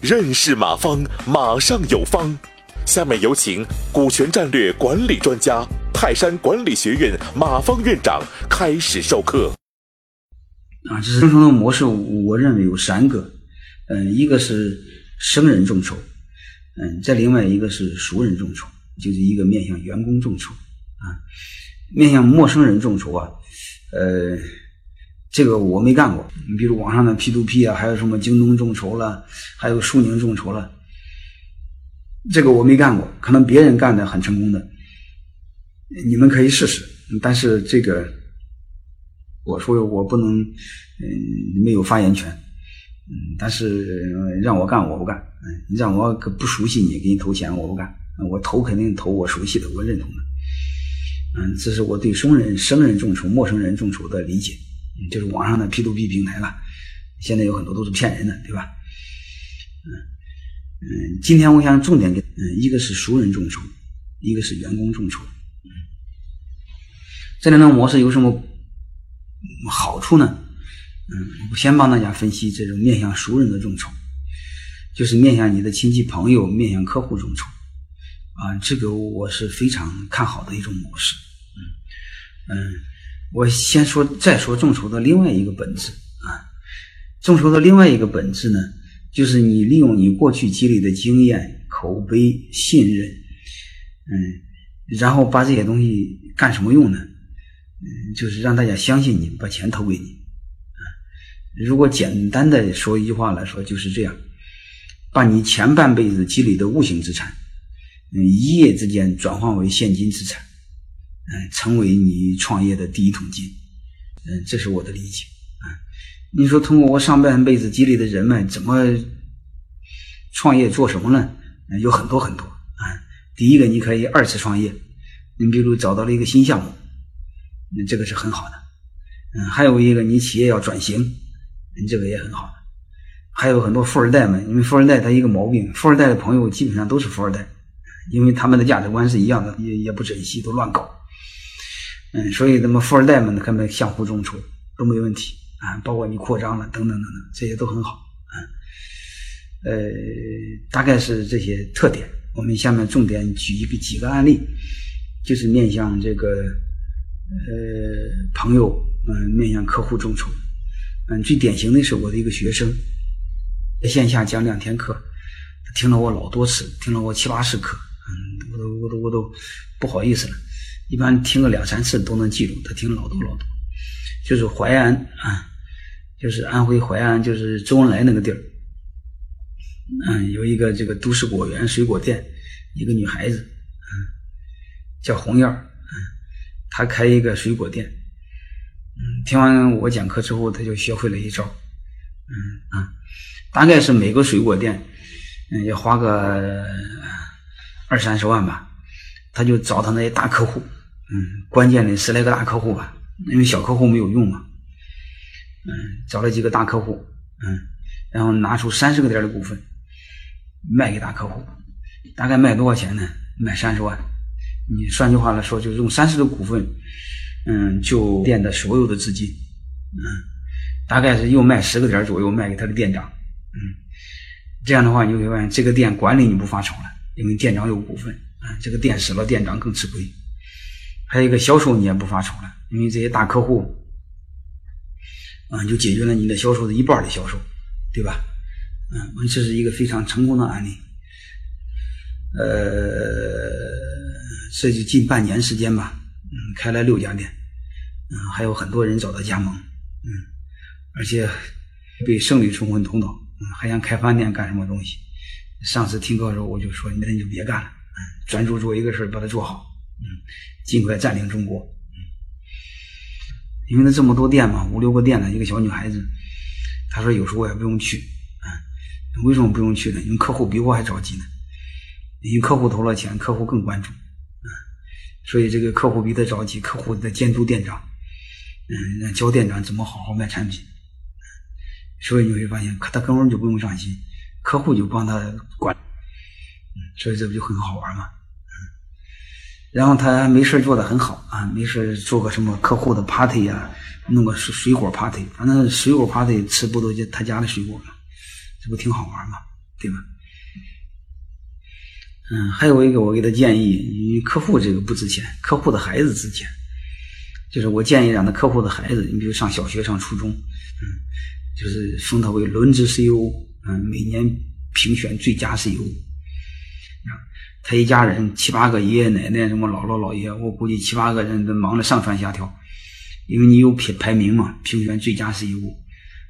认识马方，马上有方。下面有请股权战略管理专家、泰山管理学院马方院长开始授课。啊，这是众筹的模式，我认为有三个。嗯，一个是生人众筹，嗯，再另外一个是熟人众筹，就是一个面向员工众筹啊，面向陌生人众筹啊，呃。这个我没干过，你比如网上的 P to P 啊，还有什么京东众筹了，还有苏宁众筹了，这个我没干过，可能别人干的很成功的，你们可以试试。但是这个，我说我不能，嗯，没有发言权，嗯，但是让我干我不干，嗯，让我不熟悉你给你投钱我不干，我投肯定投我熟悉的我认同的，嗯，这是我对生人生人众筹、陌生人众筹的理解。就是网上的 P to P 平台了，现在有很多都是骗人的，对吧？嗯嗯，今天我想重点给，嗯，一个是熟人众筹，一个是员工众筹。这两种模式有什么好处呢？嗯，我先帮大家分析这种面向熟人的众筹，就是面向你的亲戚朋友、面向客户众筹。啊，这个我是非常看好的一种模式。嗯嗯。我先说，再说众筹的另外一个本质啊，众筹的另外一个本质呢，就是你利用你过去积累的经验、口碑、信任，嗯，然后把这些东西干什么用呢？嗯，就是让大家相信你，把钱投给你。如果简单的说一句话来说，就是这样，把你前半辈子积累的无形资产，嗯，一夜之间转换为现金资产。嗯，成为你创业的第一桶金，嗯，这是我的理解啊。你说通过我上半辈子积累的人脉，怎么创业做什么呢？有很多很多啊。第一个，你可以二次创业，你比如找到了一个新项目，那这个是很好的。嗯，还有一个，你企业要转型，你这个也很好的。还有很多富二代们，因为富二代他一个毛病，富二代的朋友基本上都是富二代，因为他们的价值观是一样的，也也不珍惜，都乱搞。嗯，所以那么富二代们呢，他们相互众筹都没问题啊，包括你扩张了等等等等，这些都很好啊。呃，大概是这些特点。我们下面重点举一个几个案例，就是面向这个呃朋友，嗯，面向客户众筹。嗯，最典型的是我的一个学生，在线下讲两天课，听了我老多次，听了我七八十课，嗯，我都我都我都不好意思了。一般听个两三次都能记住，他听老多老多。就是淮安啊，就是安徽淮安，就是周恩来那个地儿。嗯，有一个这个都市果园水果店，一个女孩子，嗯，叫红艳儿，嗯，她开一个水果店。嗯，听完我讲课之后，她就学会了一招。嗯啊，大概是每个水果店，嗯，要花个二三十万吧。他就找他那些大客户。嗯，关键的十来个大客户吧，因为小客户没有用嘛。嗯，找了几个大客户，嗯，然后拿出三十个点的股份卖给大客户，大概卖多少钱呢？卖三十万。你换句话来说，就用三十的股份，嗯，就店的所有的资金，嗯，大概是又卖十个点左右卖给他的店长，嗯，这样的话你会发现这个店管理你不发愁了，因为店长有股份，啊，这个店死了，店长更吃亏。还有一个销售你也不发愁了，因为这些大客户，嗯，就解决了你的销售的一半的销售，对吧？嗯，这是一个非常成功的案例。呃，这就近半年时间吧，嗯，开了六家店，嗯，还有很多人找他加盟，嗯，而且被胜利冲昏头脑，还想开饭店干什么东西？上次听课的时候我就说，那你就别干了，嗯，专注做一个事把它做好。嗯，尽快占领中国。嗯，因为他这么多店嘛，五六个店呢一个小女孩子，她说有时候我也不用去。啊，为什么不用去呢？因为客户比我还着急呢。因为客户投了钱，客户更关注。啊，所以这个客户比他着急，客户在监督店长。嗯，让教店长怎么好好卖产品。所以你会发现，他根本就不用上心，客户就帮他管。嗯，所以这不就很好玩吗？然后他没事做的很好啊，没事做个什么客户的 party 呀，弄个水水果 party，反正水果 party 吃不都就他家的水果吗？这不挺好玩吗？对吧？嗯，还有一个我给他建议，因为客户这个不值钱，客户的孩子值钱。就是我建议让他客户的孩子，你比如上小学、上初中，嗯，就是封他为轮值 CEO，嗯，每年评选最佳 CEO。他一家人七八个爷爷奶奶，什么姥姥姥爷，我估计七八个人都忙得上蹿下跳，因为你有排排名嘛，评选最佳 CEO。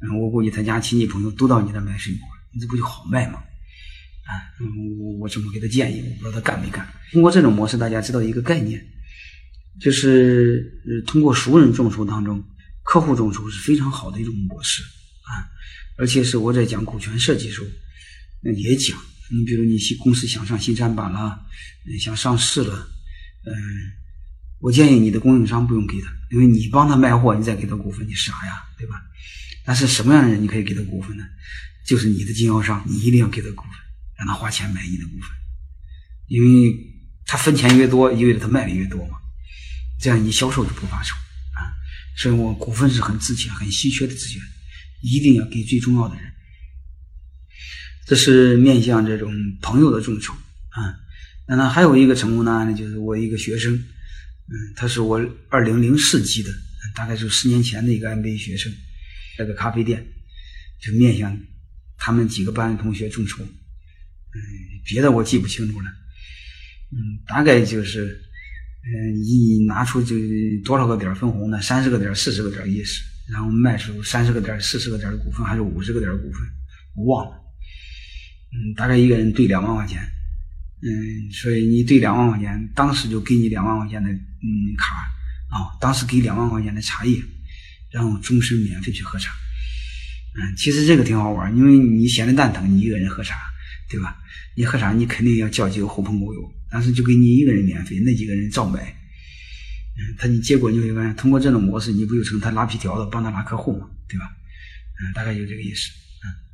嗯，我估计他家亲戚朋友都到你那买水果，你这不就好卖吗？啊，我我这么给他建议，我不知道他干没干。通过这种模式，大家知道一个概念，就是，通过熟人众筹当中，客户众筹是非常好的一种模式啊，而且是我在讲股权设计时候，那也讲，你比如你新公司想上新三板了，想上市了，嗯，我建议你的供应商不用给他，因为你帮他卖货，你再给他股份，你傻呀，对吧？但是什么样的人你可以给他股份呢？就是你的经销商，你一定要给他股份。让他花钱买你的股份，因为他分钱越多，意味着他卖的越多嘛，这样你销售就不发愁啊。所以我股份是很值钱、很稀缺的资源，一定要给最重要的人。这是面向这种朋友的众筹啊。那那还有一个成功的案例，就是我一个学生，嗯，他是我二零零四级的，大概是十年前的一个 MBA 学生，那个咖啡店，就面向他们几个班的同学众筹。嗯，别的我记不清楚了。嗯，大概就是，嗯，一拿出就多少个点分红呢？三十个点、四十个点意思，然后卖出三十个点、四十个点的股份，还是五十个点的股份，我忘了。嗯，大概一个人兑两万块钱。嗯，所以你兑两万块钱，当时就给你两万块钱的嗯卡啊，当时给两万块钱的茶叶，然后终身免费去喝茶。嗯，其实这个挺好玩，因为你闲的蛋疼，你一个人喝茶。对吧？你喝茶，你肯定要叫几个狐朋狗友，但是就给你一个人免费，那几个人照买。嗯，他你结果你会发现，通过这种模式，你不就成他拉皮条的，帮他拉客户嘛，对吧？嗯，大概就这个意思。